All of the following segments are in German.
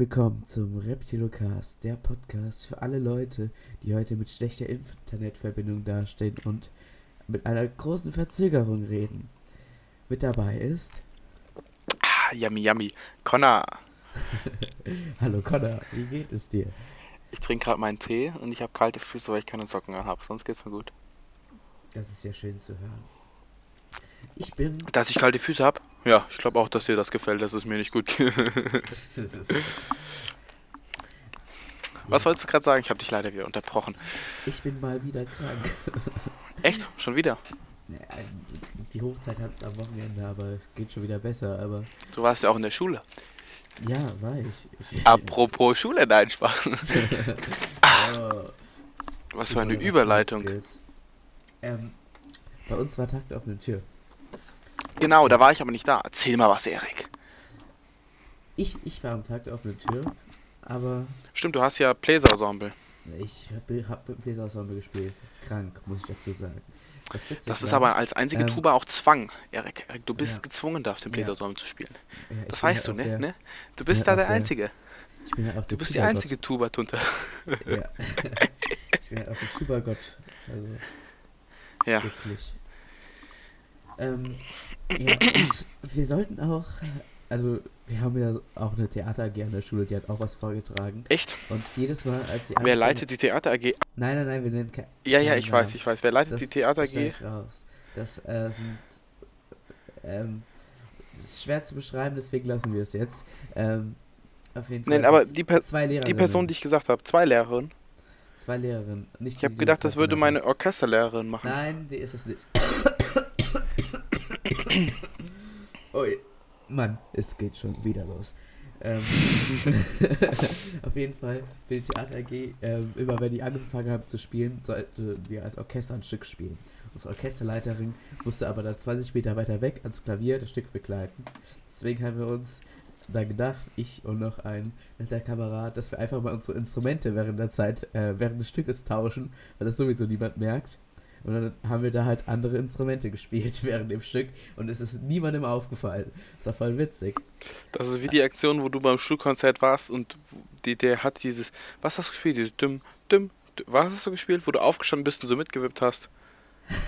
Willkommen zum Reptilocast, der Podcast für alle Leute, die heute mit schlechter Internetverbindung dastehen und mit einer großen Verzögerung reden. Mit dabei ist. Ah, yummy, yummy. Connor. Hallo Connor, wie geht es dir? Ich trinke gerade meinen Tee und ich habe kalte Füße, weil ich keine Socken habe. Sonst geht's mir gut. Das ist ja schön zu hören. Ich bin. Dass ich kalte Füße habe? Ja, ich glaube auch, dass dir das gefällt, dass es mir nicht gut geht. Was wolltest du gerade sagen? Ich habe dich leider wieder unterbrochen. Ich bin mal wieder krank. Echt? Schon wieder? Die Hochzeit hat es am Wochenende, aber es geht schon wieder besser. Aber du warst ja auch in der Schule. Ja, war ich. ich Apropos Schule, nein, Spaß. oh, Was für eine Überleitung. Ähm, bei uns war Takt auf der Tür. Genau, da war ich aber nicht da. Erzähl mal was, Erik. Ich, ich war am Tag auf der Tür, aber. Stimmt, du hast ja Bläserensemble. Ich habe hab Bläserensemble gespielt. Krank, muss ich dazu sagen. Das, das ist aber als einzige ähm, Tuba auch Zwang, Erik. Erik du bist ja. gezwungen, auf dem Bläserensemble ja. zu spielen. Ja, das weißt du, ne? Ne? Du bist da der, der Einzige. Ich bin ja auch du bist die einzige Tuba-Tunte. Ja. ich bin ja auch der Tuba-Gott. Also, ja. Wirklich. Ähm, ja, wir sollten auch, also wir haben ja auch eine Theater AG an der Schule, die hat auch was vorgetragen. Echt? Und jedes Mal, als die Wer leitet die Theater AG? Nein, nein, nein, wir nennen keine. Ja, ja, ich weiß, ich weiß. Wer leitet das, die Theater AG? Das äh, sind ähm, schwer zu beschreiben, deswegen lassen wir es jetzt. Ähm, auf jeden Fall. Nein, aber die, per die Person, die ich gesagt habe, zwei Lehrerinnen. Zwei Lehrerinnen. Nicht ich habe gedacht, das würde meine Orchesterlehrerin machen. Nein, die ist es nicht. oh, Mann, es geht schon wieder los. Ähm, auf jeden Fall für die Theater AG, ähm, immer wenn die angefangen haben zu spielen, sollten wir als Orchester ein Stück spielen. Unsere Orchesterleiterin musste aber dann 20 Meter weiter weg ans Klavier das Stück begleiten. Deswegen haben wir uns da gedacht, ich und noch ein netter Kamerad, dass wir einfach mal unsere Instrumente während der Zeit, äh, während des Stückes tauschen, weil das sowieso niemand merkt. Und dann haben wir da halt andere Instrumente gespielt während dem Stück und es ist niemandem aufgefallen. Das war voll witzig. Das ist wie die Aktion, wo du beim Schulkonzert warst und die, der hat dieses, was hast du gespielt? Dieses Düm, Düm, was hast du gespielt, wo du aufgestanden bist und so mitgewippt hast?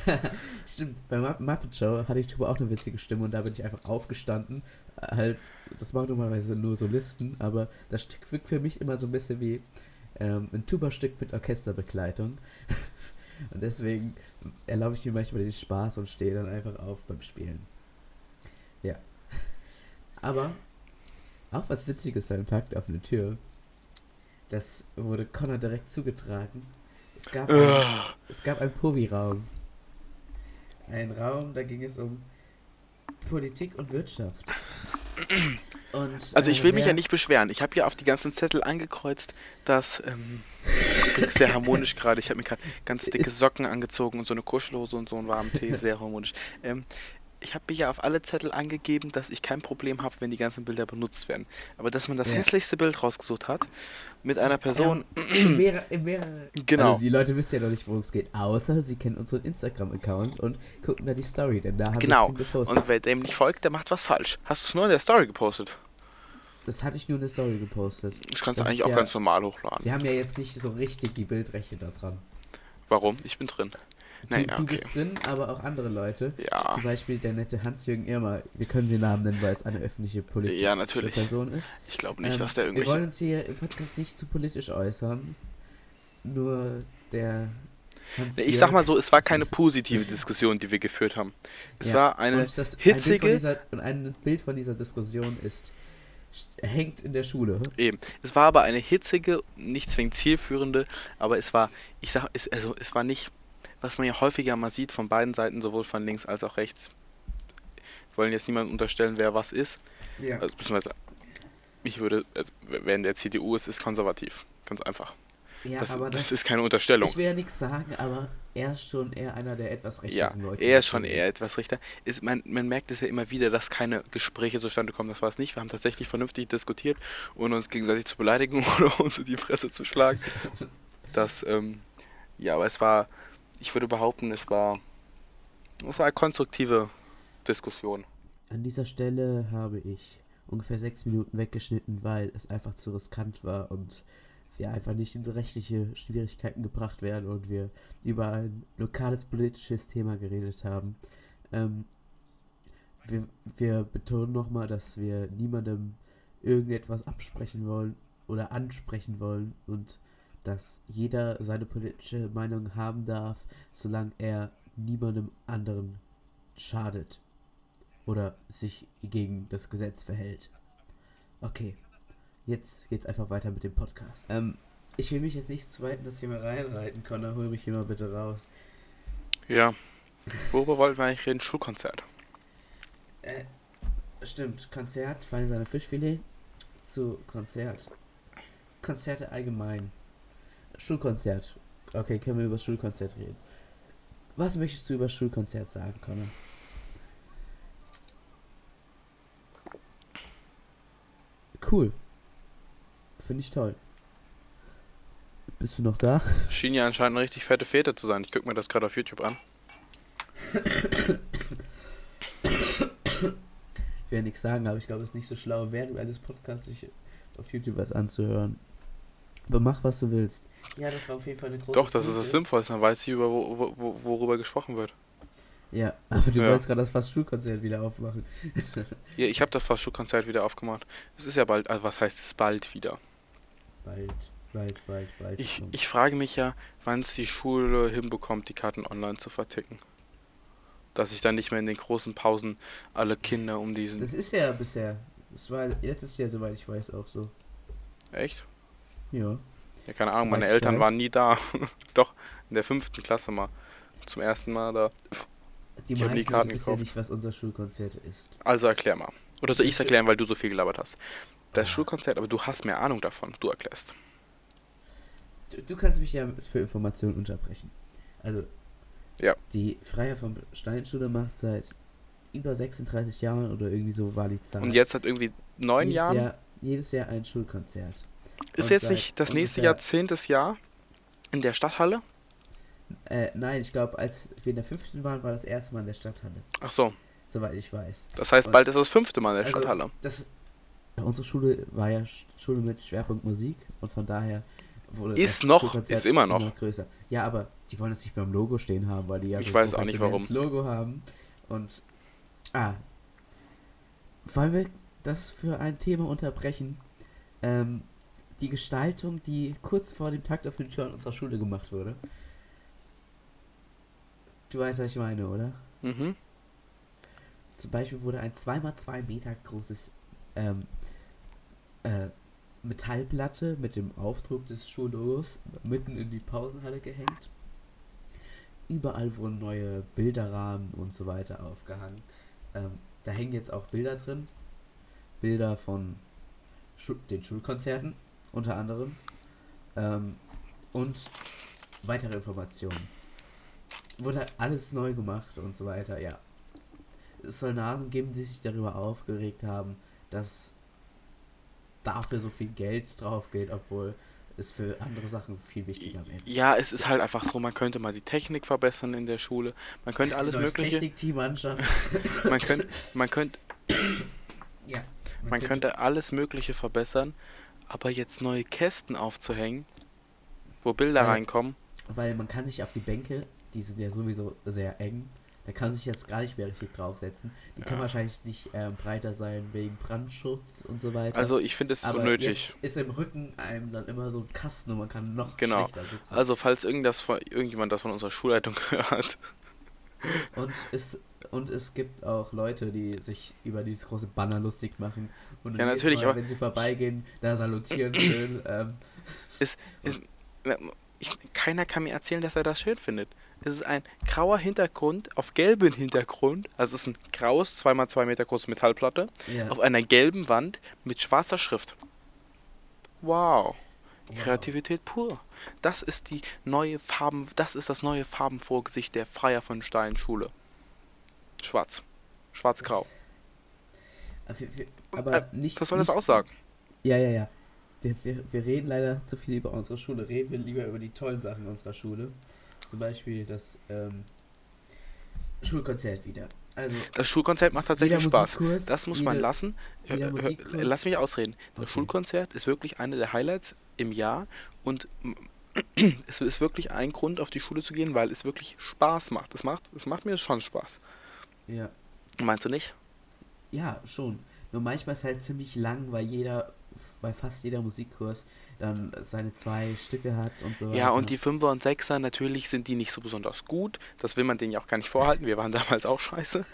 Stimmt, bei Muppet Show hatte ich Tuba auch eine witzige Stimme und da bin ich einfach aufgestanden. Halt, das machen normalerweise nur Solisten, aber das Stück wirkt für mich immer so ein bisschen wie ähm, ein Tuba-Stück mit Orchesterbegleitung. Und deswegen erlaube ich mir manchmal den Spaß und stehe dann einfach auf beim Spielen. Ja. Aber auch was Witziges beim Takt auf eine Tür. Das wurde Connor direkt zugetragen. Es gab, ein, es gab einen Pobi-Raum. Ein Raum, da ging es um Politik und Wirtschaft. Und, also ich will äh, mich ja nicht beschweren. Ich habe ja auf die ganzen Zettel angekreuzt, dass ähm, sehr harmonisch gerade. Ich habe mir gerade ganz dicke Socken angezogen und so eine Kuschelhose und so einen warmen Tee, sehr harmonisch. Ähm, ich habe mir ja auf alle Zettel angegeben, dass ich kein Problem habe, wenn die ganzen Bilder benutzt werden. Aber dass man das ja. hässlichste Bild rausgesucht hat, mit einer Person. Ähm, mehrere, mehrere, genau. Also die Leute wissen ja noch nicht, worum es geht, außer sie kennen unseren Instagram-Account und gucken da die Story, denn da haben genau. wir Genau. Und wer dem nicht folgt, der macht was falsch. Hast du es nur in der Story gepostet? Das hatte ich nur in der Story gepostet. Das kannst du eigentlich auch ja, ganz normal hochladen. Wir haben ja jetzt nicht so richtig die Bildrechte da dran. Warum? Ich bin drin. Naja, du, du okay. bist drin, aber auch andere Leute. Ja. Zum Beispiel der nette Hans-Jürgen Irmer. Wir können den Namen nennen, weil es eine öffentliche politische ja, natürlich. Person ist. Ich glaube nicht, ähm, dass der irgendwie. Wir wollen uns hier im Podcast nicht zu politisch äußern. Nur der. Nee, ich sag mal so, es war keine positive Diskussion, die wir geführt haben. Es ja. war eine und das, hitzige. Ein dieser, und ein Bild von dieser Diskussion ist hängt in der Schule. Eben. Es war aber eine hitzige, nicht zwingend zielführende, aber es war, ich sag, es, also es war nicht was man ja häufiger mal sieht von beiden Seiten, sowohl von links als auch rechts. Wir wollen jetzt niemandem unterstellen, wer was ist. Ja. Also, beziehungsweise, ich würde, also, wer in der CDU ist, ist konservativ. Ganz einfach. Ja, das, aber das, das, ist keine Unterstellung. Ich will ja nichts sagen, aber er ist schon eher einer der etwas rechteren ja, Leute. Er ist schon eher etwas rechter. Ist, man, man merkt es ja immer wieder, dass keine Gespräche zustande kommen. Das war es nicht. Wir haben tatsächlich vernünftig diskutiert, ohne uns gegenseitig zu beleidigen oder uns in die Fresse zu schlagen. Das, ähm, ja, aber es war ich würde behaupten, es war, es war eine konstruktive Diskussion. An dieser Stelle habe ich ungefähr sechs Minuten weggeschnitten, weil es einfach zu riskant war und wir einfach nicht in rechtliche Schwierigkeiten gebracht werden und wir über ein lokales politisches Thema geredet haben. Ähm, wir, wir betonen nochmal, dass wir niemandem irgendetwas absprechen wollen oder ansprechen wollen und dass jeder seine politische Meinung haben darf, solange er niemandem anderen schadet oder sich gegen das Gesetz verhält. Okay, jetzt geht's einfach weiter mit dem Podcast. Ähm, ich will mich jetzt nicht zu weit in das Thema reinreiten, Connor, hol mich hier mal bitte raus. Ja, worüber wollten wir eigentlich reden? Schulkonzert. Äh, stimmt, Konzert, Feine seine Fischfilet zu Konzert. Konzerte allgemein. Schulkonzert. Okay, können wir über das Schulkonzert reden. Was möchtest du über das Schulkonzert sagen, Connor? Cool. Finde ich toll. Bist du noch da? Schien ja anscheinend eine richtig fette Fete zu sein. Ich gucke mir das gerade auf YouTube an. Ich ja nichts sagen, aber ich glaube, es ist nicht so schlau, während eines Podcasts sich auf YouTube was anzuhören. Aber mach, was du willst. Ja, das war auf jeden Fall eine große Doch, das Punkte. ist das Sinnvollste. Dann weiß ich, über wo, wo, worüber gesprochen wird. Ja, aber du ja. wolltest gerade das Fast-Schulkonzert wieder aufmachen. ja, ich habe das Fast-Schulkonzert wieder aufgemacht. Es ist ja bald, also was heißt es bald wieder? Bald, bald, bald, bald. Ich, ich frage mich ja, wann es die Schule hinbekommt, die Karten online zu verticken. Dass sich dann nicht mehr in den großen Pausen alle Kinder um diesen. Das ist ja bisher. Das war letztes Jahr, soweit ich weiß, auch so. Echt? Ja. Ja, keine Ahnung, meine Eltern waren nie da. Doch, in der fünften Klasse mal. Zum ersten Mal da. Die ich meisten Karten wissen ja nicht, was unser Schulkonzert ist. Also erklär mal. Oder soll ich es erklären, weil du so viel gelabert hast? Das. Schulkonzert, aber du hast mehr Ahnung davon. Du erklärst. Du, du kannst mich ja für Informationen unterbrechen. Also, ja. die Freier vom Steinschule macht seit über 36 Jahren oder irgendwie so war die Zahl. Und jetzt hat irgendwie neun jedes Jahren? Jahr, jedes Jahr ein Schulkonzert. Ist jetzt nicht das nächste Jahrzehnt das Jahr in der Stadthalle? Äh, nein, ich glaube, als wir in der fünften waren, war das erste Mal in der Stadthalle. Ach so. Soweit ich weiß. Das heißt, und bald ist das fünfte Mal in der also, Stadthalle. Das, unsere Schule war ja Schule mit Schwerpunkt Musik und von daher wurde ist noch, ist immer noch. immer größer. Ja, aber die wollen jetzt nicht beim Logo stehen haben, weil die ja ich so weiß auch nicht warum. Logo haben und ah, wollen wir das für ein Thema unterbrechen? Ähm, die Gestaltung, die kurz vor dem Takt auf den Türen unserer Schule gemacht wurde. Du weißt, was ich meine, oder? Mhm. Zum Beispiel wurde ein 2x2 Meter großes ähm, äh, Metallplatte mit dem Aufdruck des Schullogos mitten in die Pausenhalle gehängt. Überall wurden neue Bilderrahmen und so weiter aufgehangen. Ähm, da hängen jetzt auch Bilder drin. Bilder von Schu den Schulkonzerten unter anderem. Ähm, und weitere Informationen. Wurde alles neu gemacht und so weiter, ja. Es soll Nasen geben, die sich darüber aufgeregt haben, dass dafür so viel Geld drauf geht, obwohl es für andere Sachen viel wichtiger wäre. Ja, es ist halt einfach so, man könnte mal die Technik verbessern in der Schule. Man könnte alles mögliche. Technik-Teammannschaft. man könnte, man könnte. ja. Man, man könnte alles Mögliche verbessern, aber jetzt neue Kästen aufzuhängen, wo Bilder weil, reinkommen. Weil man kann sich auf die Bänke, die sind ja sowieso sehr eng, da kann sich jetzt gar nicht mehr richtig draufsetzen. Die ja. können wahrscheinlich nicht äh, breiter sein wegen Brandschutz und so weiter. Also ich finde es Aber unnötig. ist im Rücken einem dann immer so ein Kasten und man kann noch genau. schlechter sitzen. Also falls irgendwas von, irgendjemand das von unserer Schulleitung hört. Und es, und es gibt auch Leute, die sich über dieses große Banner lustig machen und ja, natürlich, Mal, wenn sie vorbeigehen, da salutieren schön. Ähm, ist, ist, ich, keiner kann mir erzählen, dass er das schön findet. Es ist ein grauer Hintergrund auf gelbem Hintergrund. Also es ist ein graues, 2x2 Meter große Metallplatte. Ja. Auf einer gelben Wand mit schwarzer Schrift. Wow. wow. Kreativität pur. Das ist die neue Farben, das ist das neue Farbenvorgesicht der Freier von Stein Schule. Schwarz. Schwarz-grau. Aber äh, nicht. Was soll das aussagen? Ja, ja, ja. Wir, wir, wir reden leider zu viel über unsere Schule. Reden wir lieber über die tollen Sachen unserer Schule. Zum Beispiel das ähm, Schulkonzert wieder. Also das Schulkonzert macht tatsächlich Spaß. Das muss jede, man lassen. Lass mich ausreden. Das okay. Schulkonzert ist wirklich eine der Highlights im Jahr und es ist wirklich ein Grund, auf die Schule zu gehen, weil es wirklich Spaß macht. Es macht, es macht mir schon Spaß. Ja. Meinst du nicht? Ja, schon. Nur manchmal ist es halt ziemlich lang, weil jeder, weil fast jeder Musikkurs dann seine zwei Stücke hat und so. Ja, und die Fünfer und Sechser, natürlich sind die nicht so besonders gut. Das will man denen ja auch gar nicht vorhalten. Wir waren damals auch scheiße.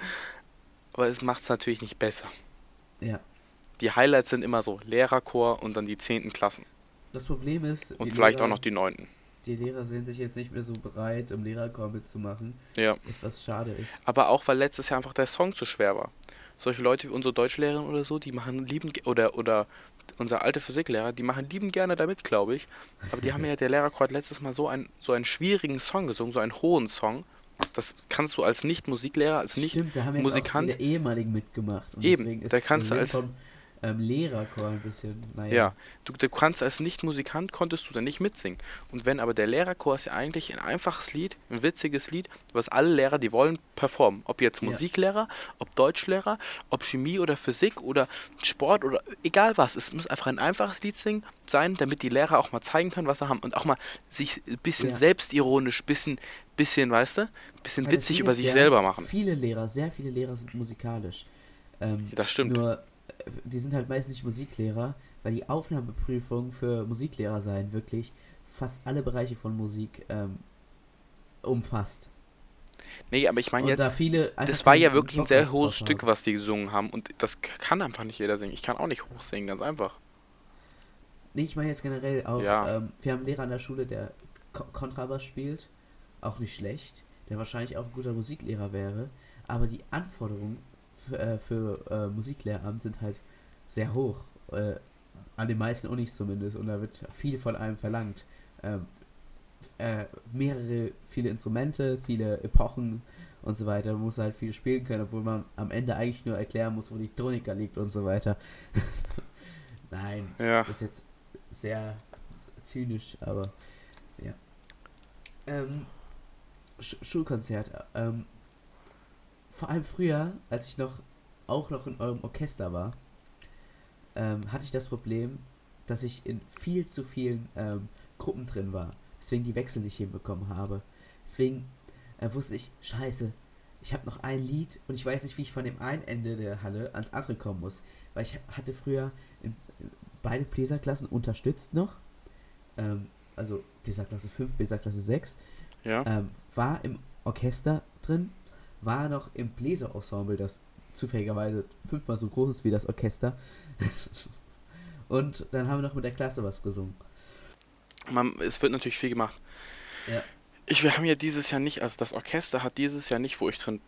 Aber es macht es natürlich nicht besser. Ja. Die Highlights sind immer so Lehrerchor und dann die zehnten Klassen. Das Problem ist. Und vielleicht Lehrer, auch noch die neunten. Die Lehrer sehen sich jetzt nicht mehr so bereit, im Lehrerchor mitzumachen. Ja. Was etwas schade ist. Aber auch, weil letztes Jahr einfach der Song zu schwer war. Solche Leute wie unsere Deutschlehrerin oder so, die machen lieben oder oder unser alter Physiklehrer, die machen lieben gerne damit, glaube ich. Aber die haben ja, der Lehrerchor hat letztes Mal so, ein, so einen schwierigen Song gesungen, so einen hohen Song. Das kannst du als Nicht-Musiklehrer, als Nicht-Musikant. Auch ehemaligen mitgemacht. Eben, da kannst du als ähm, Lehrerchor ein bisschen. Naja. Ja, du, du kannst als Nicht-Musikant konntest du da nicht mitsingen. Und wenn aber der Lehrerchor ist ja eigentlich ein einfaches Lied, ein witziges Lied, was alle Lehrer, die wollen, performen. Ob jetzt Musiklehrer, ob Deutschlehrer, ob Chemie oder Physik oder Sport oder egal was. Es muss einfach ein einfaches Lied singen, sein, damit die Lehrer auch mal zeigen können, was sie haben und auch mal sich ein bisschen ja. selbstironisch, bisschen, bisschen, weißt du, ein bisschen Weil witzig über sich ja, selber machen. Viele Lehrer, sehr viele Lehrer sind musikalisch. Ähm, das stimmt. Nur die sind halt meistens nicht Musiklehrer, weil die Aufnahmeprüfung für Musiklehrer sein wirklich fast alle Bereiche von Musik ähm, umfasst. Nee, aber ich meine jetzt, da das war ja wirklich ein sehr hohes Stück, was die gesungen haben und das kann einfach nicht jeder singen. Ich kann auch nicht hoch singen, ganz einfach. Nee, ich meine jetzt generell auch, ja. ähm, wir haben einen Lehrer an der Schule, der Ko Kontrabass spielt, auch nicht schlecht, der wahrscheinlich auch ein guter Musiklehrer wäre, aber die Anforderungen äh, für äh, Musiklehramt sind halt sehr hoch. Äh, an den meisten Unis zumindest. Und da wird viel von einem verlangt. Ähm, äh, mehrere, viele Instrumente, viele Epochen und so weiter. Man muss halt viel spielen können, obwohl man am Ende eigentlich nur erklären muss, wo die Tonika liegt und so weiter. Nein, ja. das ist jetzt sehr zynisch, aber ja. Ähm, Sch Schulkonzert. Ähm, vor allem früher, als ich noch auch noch in eurem Orchester war, ähm, hatte ich das Problem, dass ich in viel zu vielen ähm, Gruppen drin war. Deswegen die Wechsel nicht hinbekommen habe. Deswegen äh, wusste ich, scheiße, ich habe noch ein Lied und ich weiß nicht, wie ich von dem einen Ende der Halle ans andere kommen muss. Weil ich hatte früher in, beide Bläserklassen unterstützt noch. Ähm, also Bläserklasse 5, Bläserklasse 6. Ja. Ähm, war im Orchester drin war noch im Bläserensemble, das zufälligerweise fünfmal so groß ist wie das Orchester. und dann haben wir noch mit der Klasse was gesungen. Man, es wird natürlich viel gemacht. Ja. Ich, wir haben ja dieses Jahr nicht, also das Orchester hat dieses Jahr nicht, wo ich drin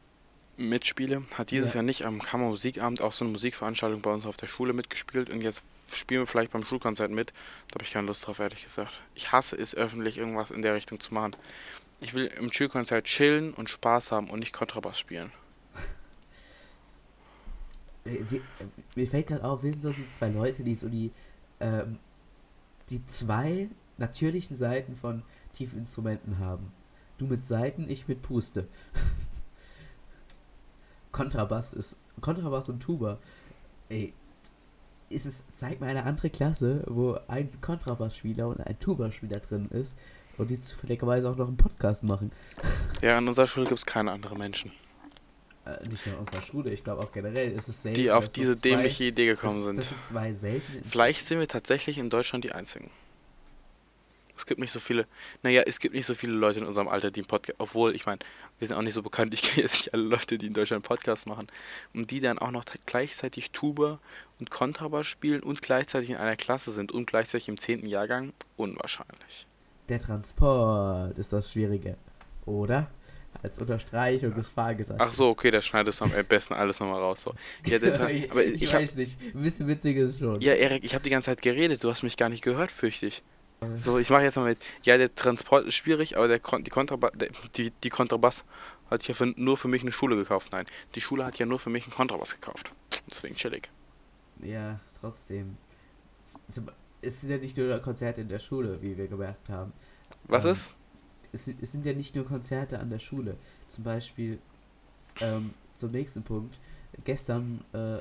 mitspiele, hat dieses ja. Jahr nicht am Kammermusikabend auch so eine Musikveranstaltung bei uns auf der Schule mitgespielt und jetzt spielen wir vielleicht beim Schulkonzert mit. Da habe ich keine Lust drauf, ehrlich gesagt. Ich hasse es, öffentlich irgendwas in der Richtung zu machen. Ich will im Schulkonzert chillen und Spaß haben und nicht Kontrabass spielen. Mir fällt gerade auf, wir sind so die zwei Leute, die so die, ähm, die zwei natürlichen Seiten von tiefen Instrumenten haben. Du mit Seiten, ich mit Puste. Kontrabass ist. Kontrabass und Tuba. Ey, ist es, zeig mal eine andere Klasse, wo ein Kontrabassspieler und ein Tuba-Spieler drin ist und die zufälligerweise auch noch einen Podcast machen. Ja, in unserer Schule gibt es keine anderen Menschen. Äh, nicht nur in unserer Schule, ich glaube auch generell ist es selten. Die auf diese zwei, dämliche Idee gekommen das, sind. Das sind zwei selten. Vielleicht sind wir tatsächlich in Deutschland die Einzigen. Es gibt nicht so viele, naja, es gibt nicht so viele Leute in unserem Alter, die einen Podcast, obwohl, ich meine, wir sind auch nicht so bekannt, ich kenne jetzt nicht alle Leute, die in Deutschland Podcasts machen und die dann auch noch gleichzeitig Tuba und Kontrabass spielen und gleichzeitig in einer Klasse sind und gleichzeitig im 10. Jahrgang, unwahrscheinlich. Der Transport ist das Schwierige, oder? Als Unterstreichung des Fahrgesatzes. Ach so, okay, da schneidest du am besten alles nochmal raus. So. Ja, ich, aber ich, ich weiß hab, nicht, ein bisschen witzig ist schon. Ja, Erik, ich habe die ganze Zeit geredet, du hast mich gar nicht gehört, fürchte ich. So, ich mache jetzt mal mit. Ja, der Transport ist schwierig, aber der, die, Kontraba die, die Kontrabass hat ja für, nur für mich eine Schule gekauft. Nein, die Schule hat ja nur für mich einen Kontrabass gekauft. Deswegen chillig. Ja, trotzdem. Es sind ja nicht nur Konzerte in der Schule, wie wir gemerkt haben. Was ähm, ist? Es, es, sind ja nicht nur Konzerte an der Schule. Zum Beispiel ähm, zum nächsten Punkt. Gestern äh,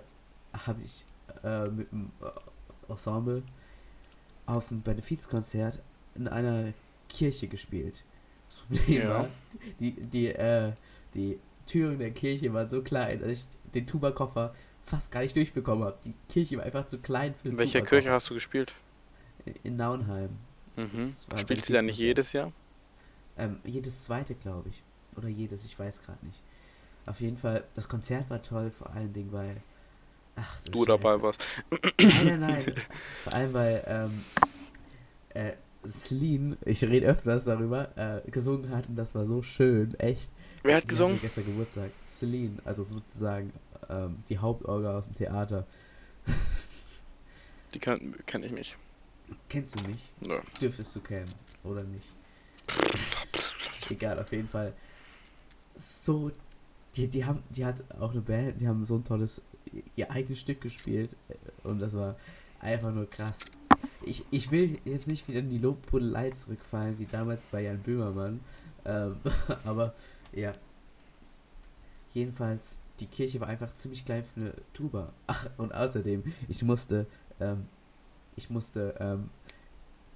habe ich äh, mit dem äh, Ensemble auf einem Benefizkonzert in einer Kirche gespielt. Das Problem ja. war, die, die, äh, die Türen der Kirche waren so klein, dass ich den Tubakoffer fast gar nicht durchbekommen habe. Die Kirche war einfach zu klein für den In welcher Kirche hast du gespielt? In, Naunheim. Mhm. Spielt sie da nicht jedes Jahr? Ähm, jedes zweite, glaube ich. Oder jedes, ich weiß gerade nicht. Auf jeden Fall, das Konzert war toll, vor allen Dingen, weil. Ach, du, du dabei warst. Nein, nein, nein. vor allem, weil ähm, äh, Celine, ich rede öfters darüber, äh, gesungen hat und das war so schön, echt. Wer hat die gesungen? Hat gestern Geburtstag. Celine, also sozusagen ähm, die Hauptorga aus dem Theater. Die kann, kenn ich nicht. Kennst du nicht? Nö. Dürftest du kennen, oder nicht? Egal, auf jeden Fall. So, die, die haben, die hat auch eine Band, die haben so ein tolles, ihr eigenes Stück gespielt und das war einfach nur krass. Ich, ich will jetzt nicht wieder in die Lobhudelei zurückfallen, wie damals bei Jan Böhmermann, ähm, aber ja. Jedenfalls, die Kirche war einfach ziemlich klein für eine Tuba. Ach, und außerdem, ich musste, ähm, ich musste, ähm,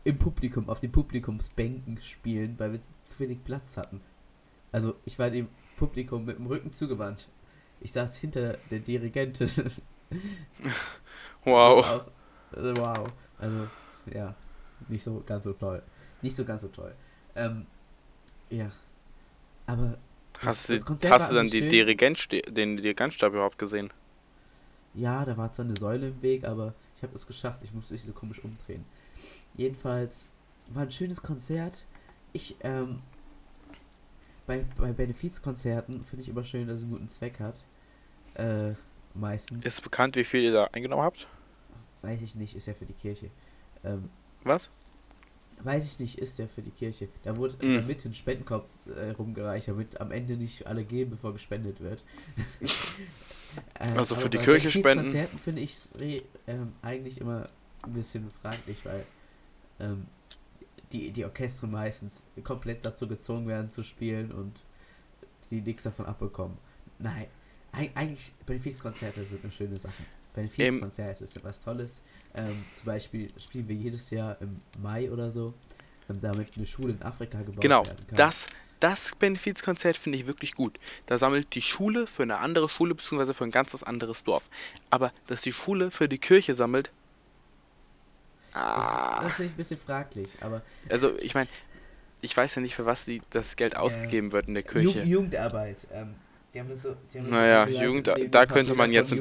im Publikum, auf den Publikumsbänken spielen, weil wir zu wenig Platz hatten. Also, ich war dem Publikum mit dem Rücken zugewandt. Ich saß hinter der Dirigentin. wow. Auch, also, wow. Also, ja, nicht so ganz so toll. Nicht so ganz so toll. Ähm, ja. Aber Hast, das, du, hast du dann die Dirigent, den Dirigentstab überhaupt gesehen? Ja, da war zwar eine Säule im Weg, aber ich habe es geschafft. Ich musste mich so komisch umdrehen. Jedenfalls war ein schönes Konzert. Ich, ähm, bei, bei Benefizkonzerten finde ich immer schön, dass es einen guten Zweck hat. Äh, meistens. Ist bekannt, wie viel ihr da eingenommen habt? Weiß ich nicht, ist ja für die Kirche. Ähm, Was? Weiß ich nicht, ist ja für die Kirche. Da wurde der Mitte ein Spendenkorb äh, rumgereicht, damit am Ende nicht alle gehen, bevor gespendet wird. äh, also für die Kirche spenden? Konzerten finde ich ähm, eigentlich immer ein bisschen fraglich, weil ähm, die, die Orchester meistens komplett dazu gezwungen werden zu spielen und die nichts davon abbekommen. Nein, eigentlich Benefizkonzerte sind eine schöne Sache. Benefizkonzerte ist etwas Tolles. Ähm, zum Beispiel spielen wir jedes Jahr im Mai oder so, ähm, damit eine Schule in Afrika gebaut genau, werden kann. Genau, das, das Benefizkonzert finde ich wirklich gut. Da sammelt die Schule für eine andere Schule bzw. für ein ganzes anderes Dorf. Aber dass die Schule für die Kirche sammelt, ah. Das, das finde ich ein bisschen fraglich, aber. Also ich meine, ich weiß ja nicht, für was die, das Geld ausgegeben äh, wird in der Kirche. Jugendarbeit. Ähm, die haben so, die haben naja, so Jugend, da, da könnte man jetzt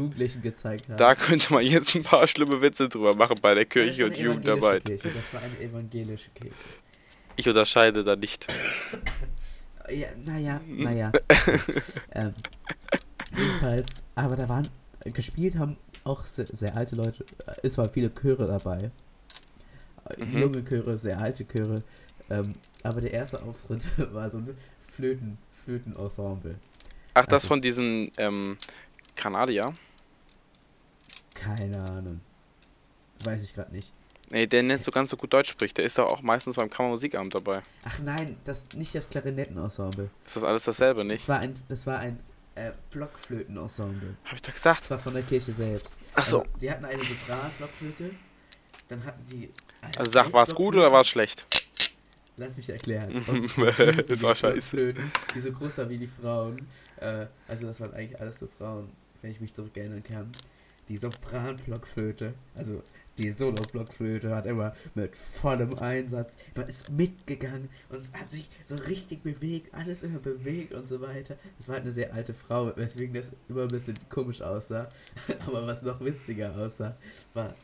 da könnte man jetzt ein paar schlimme Witze drüber machen bei der Kirche und Jugendarbeit. Kirche. Das war eine evangelische Kirche. Ich unterscheide da nicht. Ja, naja, naja. ähm, jedenfalls, aber da waren gespielt haben auch sehr, sehr alte Leute. Es waren viele Chöre dabei. Mhm. Junge Chöre, sehr alte Chöre. Ähm, aber der erste Auftritt war so ein Flöten, Flötenensemble. Ach, das also, von diesen ähm, Kanadier? Keine Ahnung. Weiß ich gerade nicht. Nee, der nicht so ganz so gut Deutsch spricht. Der ist doch auch meistens beim Kammermusikabend dabei. Ach nein, das nicht das Klarinettenensemble. Ist das alles dasselbe, nicht? Das war ein, das war ein äh, Blockflötenensemble. Hab ich doch gesagt? Das war von der Kirche selbst. Ach so. Also, die hatten eine Sopran-Blockflöte. Dann hatten die. Also sag, war es gut oder war es schlecht? Lass mich erklären. das auch scheiße. Flöten, die so groß waren wie die Frauen. Äh, also das waren eigentlich alles so Frauen, wenn ich mich zurückerinnern kann. Die Sopran-Blockflöte, also die Solo-Blockflöte hat immer mit vollem Einsatz, man ist mitgegangen und hat sich so richtig bewegt, alles immer bewegt und so weiter. Das war halt eine sehr alte Frau, weswegen das immer ein bisschen komisch aussah. Aber was noch witziger aussah, war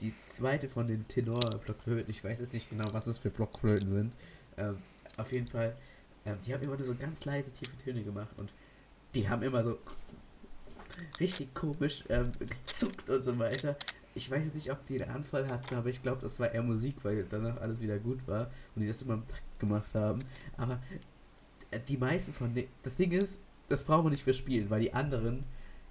die zweite von den Tenor-Blockflöten. Ich weiß jetzt nicht genau, was es für Blockflöten sind. Ähm, auf jeden Fall, ähm, die haben immer nur so ganz leise, tiefe Töne gemacht und die haben immer so richtig komisch ähm, gezuckt und so weiter. Ich weiß jetzt nicht, ob die einen Anfall hatten, aber ich glaube, das war eher Musik, weil danach alles wieder gut war und die das immer im Takt gemacht haben. Aber äh, die meisten von denen, das Ding ist, das brauchen wir nicht für spielen, weil die anderen,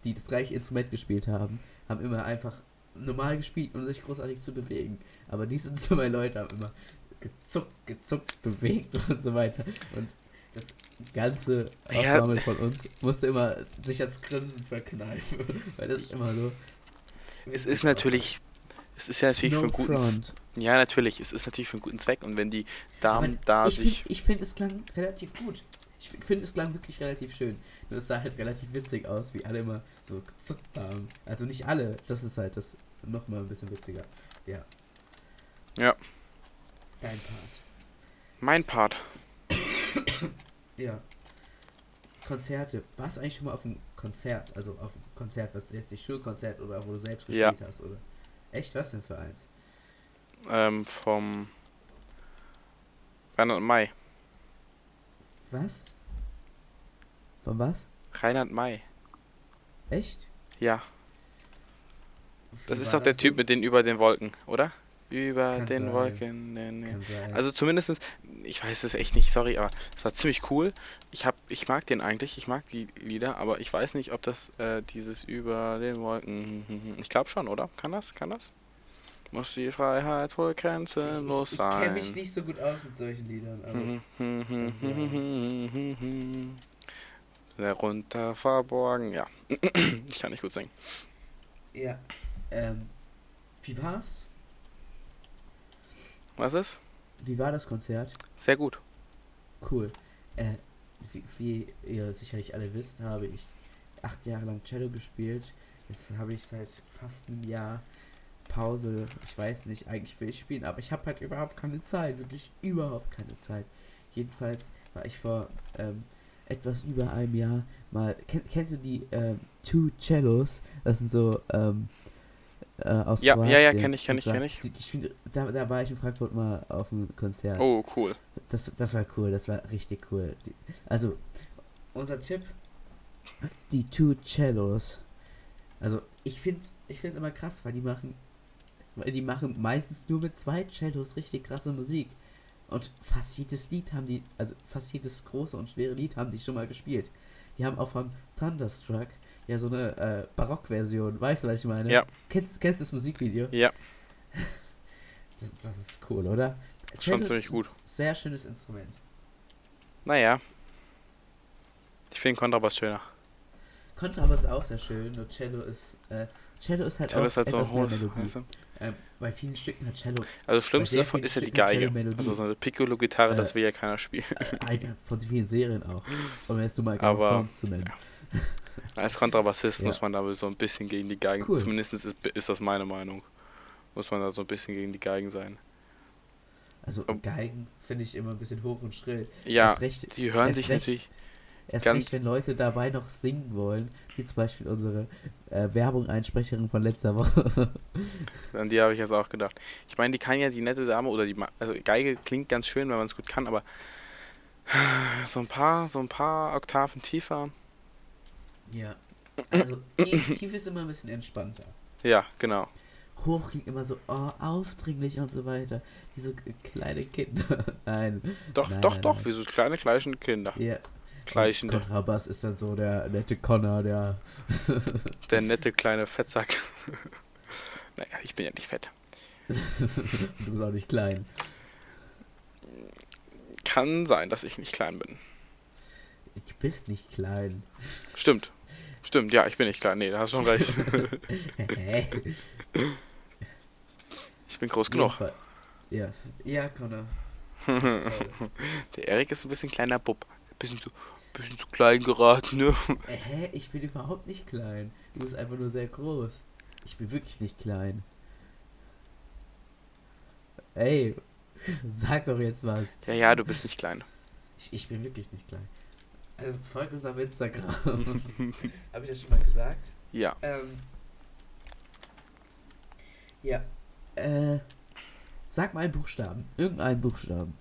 die das gleiche Instrument gespielt haben, haben immer einfach normal gespielt, ohne sich großartig zu bewegen. Aber diese zwei Leute haben immer gezuckt, gezuckt, bewegt und so weiter. Und das, ganze Ensemble ja. von uns musste immer sich das Grinsen verkneifen, weil das ist immer so. Es ist natürlich, es ist ja natürlich no für einen guten front. Ja, natürlich, es ist natürlich für einen guten Zweck und wenn die Damen Aber da ich sich. Find, ich finde, es klang relativ gut. Ich finde, es klang wirklich relativ schön. Nur es sah halt relativ witzig aus, wie alle immer so gezuckt haben. Also nicht alle, das ist halt das nochmal ein bisschen witziger. Ja. Ja. Dein Part. Mein Part. ja. Konzerte. Warst du eigentlich schon mal auf einem Konzert? Also auf einem Konzert, was jetzt nicht Schulkonzert oder wo du selbst gespielt ja. hast, oder? Echt? Was denn für eins? Ähm, vom Reinhard Mai. Was? Von was? Reinhard Mai. Echt? Ja. Das ist doch der Typ mit den über den Wolken, oder? Über Kann den sein. Wolken. Nee, nee. Also zumindest, ich weiß es echt nicht, sorry, aber es war ziemlich cool. Ich hab, ich mag den eigentlich, ich mag die Lieder, aber ich weiß nicht, ob das äh, dieses über den Wolken. Ich glaube schon, oder? Kann das? Kann das? Muss die Freiheit wohl grenzenlos sein. Ich kenne mich nicht so gut aus mit solchen Liedern, aber. Sehr runter verborgen, ja. ich kann nicht gut singen. Ja. Ähm, wie war's? Was ist? Wie war das Konzert? Sehr gut. Cool. Äh, wie, wie ihr sicherlich alle wisst, habe ich acht Jahre lang Cello gespielt. Jetzt habe ich seit fast einem Jahr Pause. Ich weiß nicht, eigentlich will ich spielen, aber ich habe halt überhaupt keine Zeit. Wirklich überhaupt keine Zeit. Jedenfalls war ich vor ähm, etwas über einem Jahr mal. Kenn, kennst du die ähm, Two Cellos? Das sind so ähm, äh, aus ja, Kroatien. Ja, ja, kenne ich, kenne ich, kenne ich. Die, die, da, da war ich in Frankfurt mal auf einem Konzert. Oh, cool. Das, das war cool, das war richtig cool. Die, also, unser Tipp, die Two Cellos. Also, ich finde ich finde es immer krass, weil die machen weil die machen meistens nur mit zwei Cellos richtig krasse Musik. Und fast jedes Lied haben die, also fast jedes große und schwere Lied haben die schon mal gespielt. Die haben auch von Thunderstruck ja so eine äh, Barockversion. Weißt du, was ich meine? Ja. Kennst, kennst du das Musikvideo? Ja. Das, das ist cool, oder? Schon ziemlich gut. Sehr schönes Instrument. Naja. Ich finde Kontrabass schöner. Kontrabass ist auch sehr schön. Und Cello ist, äh, Cello ist halt Cello auch ist halt so ein hohes, weißt du? ähm, bei vielen Stücken hat Cello. Also das Schlimmste davon ist ja die Geige. Also so eine Piccolo-Gitarre, äh, das will ja keiner spielen. Äh, von vielen Serien auch. Um jetzt du mal Aber, zu nennen. Ja. Als Kontrabassist ja. muss man da so ein bisschen gegen die Geigen, cool. zumindest ist, ist das meine Meinung, muss man da so ein bisschen gegen die Geigen sein. Also Geigen finde ich immer ein bisschen hoch und schrill. Ja, recht, die hören sich recht, natürlich Erst Ganz recht, wenn Leute dabei noch singen wollen, wie zum Beispiel unsere äh, Werbung-Einsprecherin von letzter Woche. An die habe ich jetzt auch gedacht. Ich meine, die kann ja die nette Dame oder die, also Geige klingt ganz schön, wenn man es gut kann, aber so ein paar, so ein paar Oktaven tiefer. Ja. Also tief, tief ist immer ein bisschen entspannter. Ja, genau. Hoch klingt immer so oh, aufdringlich und so weiter. Wie so kleine Kinder. nein. Doch, nein, doch, nein, doch, nein. wie so kleine, gleiche Kinder. Ja, Gleichende. Kontrabass ist dann so der nette Connor, der. der nette kleine Fettsack. naja, ich bin ja nicht fett. du bist auch nicht klein. Kann sein, dass ich nicht klein bin. Du bist nicht klein. Stimmt. Stimmt, ja, ich bin nicht klein. Nee, da hast du schon recht. ich bin groß genug. Ja, ja, Connor. Der Erik ist ein bisschen kleiner Bub. Bisschen zu, bisschen zu klein geraten, ne? Äh, hä? Ich bin überhaupt nicht klein. Du bist einfach nur sehr groß. Ich bin wirklich nicht klein. Ey, sag doch jetzt was. Ja, ja, du bist nicht klein. Ich, ich bin wirklich nicht klein. Also, folgt uns auf Instagram. Hab ich das schon mal gesagt? Ja. Ähm, ja. Äh, sag mal einen Buchstaben. Irgendeinen Buchstaben.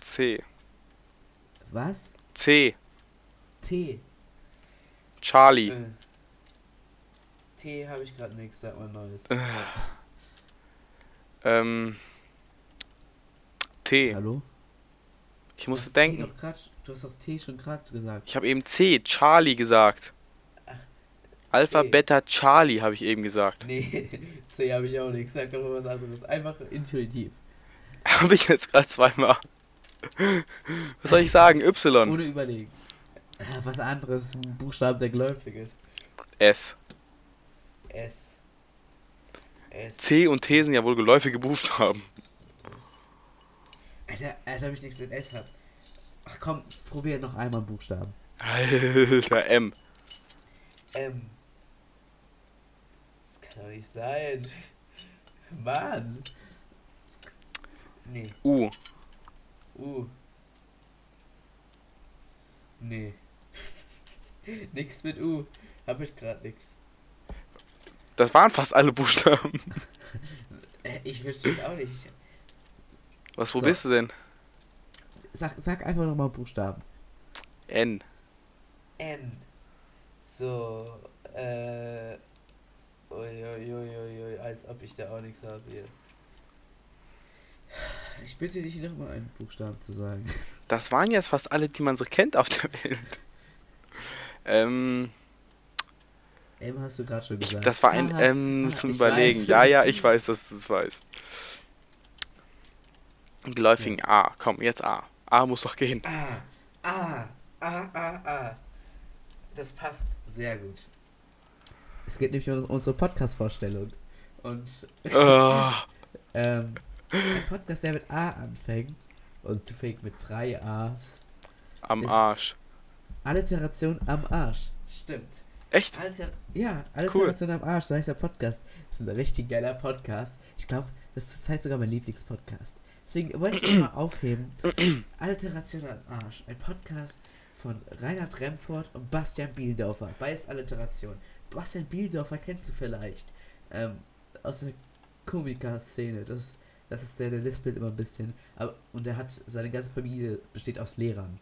C. Was? C. T. Charlie. Äh. T habe ich gerade nichts, sag mal Neues. Äh. Ähm. T. Hallo? Ich musste denken. Grad, du hast doch T schon gerade gesagt. Ich habe eben C, Charlie gesagt. Ach, Alpha, C. Beta, Charlie habe ich eben gesagt. Nee, C habe ich auch nicht. Sag doch mal was anderes. Einfach intuitiv. habe ich jetzt gerade zweimal. Was soll ich sagen? Y. Ohne überlegen. Äh, Was anderes, ein Buchstaben, der gläubig ist. S. S. S. C und T sind ja wohl geläufige Buchstaben. Alter, als ob ich nichts mit S hab. Ach komm, probier noch einmal Buchstaben. Alter, M. M. Das kann doch nicht sein. Mann. Nee. U. U. Nee. nix mit U. Hab ich grad nix. Das waren fast alle Buchstaben. Äh, Ich verstehe es auch nicht. Was, wo So. bist du denn? Sag, sag einfach nochmal Buchstaben. N. N. So, äh. Uiuiuiui, als ob ich da auch nichts habe hier. Ich bitte dich nochmal einen Buchstaben zu sagen. Das waren jetzt fast alle, die man so kennt auf der Welt. Ähm, M hast du gerade schon ich, gesagt. das war ein Ah, M ah, zum ich Überlegen. weiß. Ja, ja, ich weiß, dass du es weißt. Geläufigen A. Komm, jetzt A. A muss doch gehen. Ah, ah, ah, ah, ah. Das passt sehr gut. Es geht nämlich um unsere Podcast-Vorstellung. Und Oh, ähm, ein Podcast, der mit A anfängt und zufällig mit drei A's. am Arsch. Alliteration am Arsch. Stimmt. Echt? Alter, ja, Alliteration am Arsch, so heißt der Podcast. Das ist ein richtig geiler Podcast. Ich glaube, das ist zurzeit sogar mein Lieblingspodcast. Deswegen wollte ich mal aufheben. Alliteration am Arsch. Ein Podcast von Reinhard Remford und Bastian Bieldorfer. Beides Alliteration. Bastian Bieldorfer kennst du vielleicht. Ähm, aus der Komiker-Szene. Das, das ist der, der lispelt immer ein bisschen. Aber, und der hat, seine ganze Familie besteht aus Lehrern.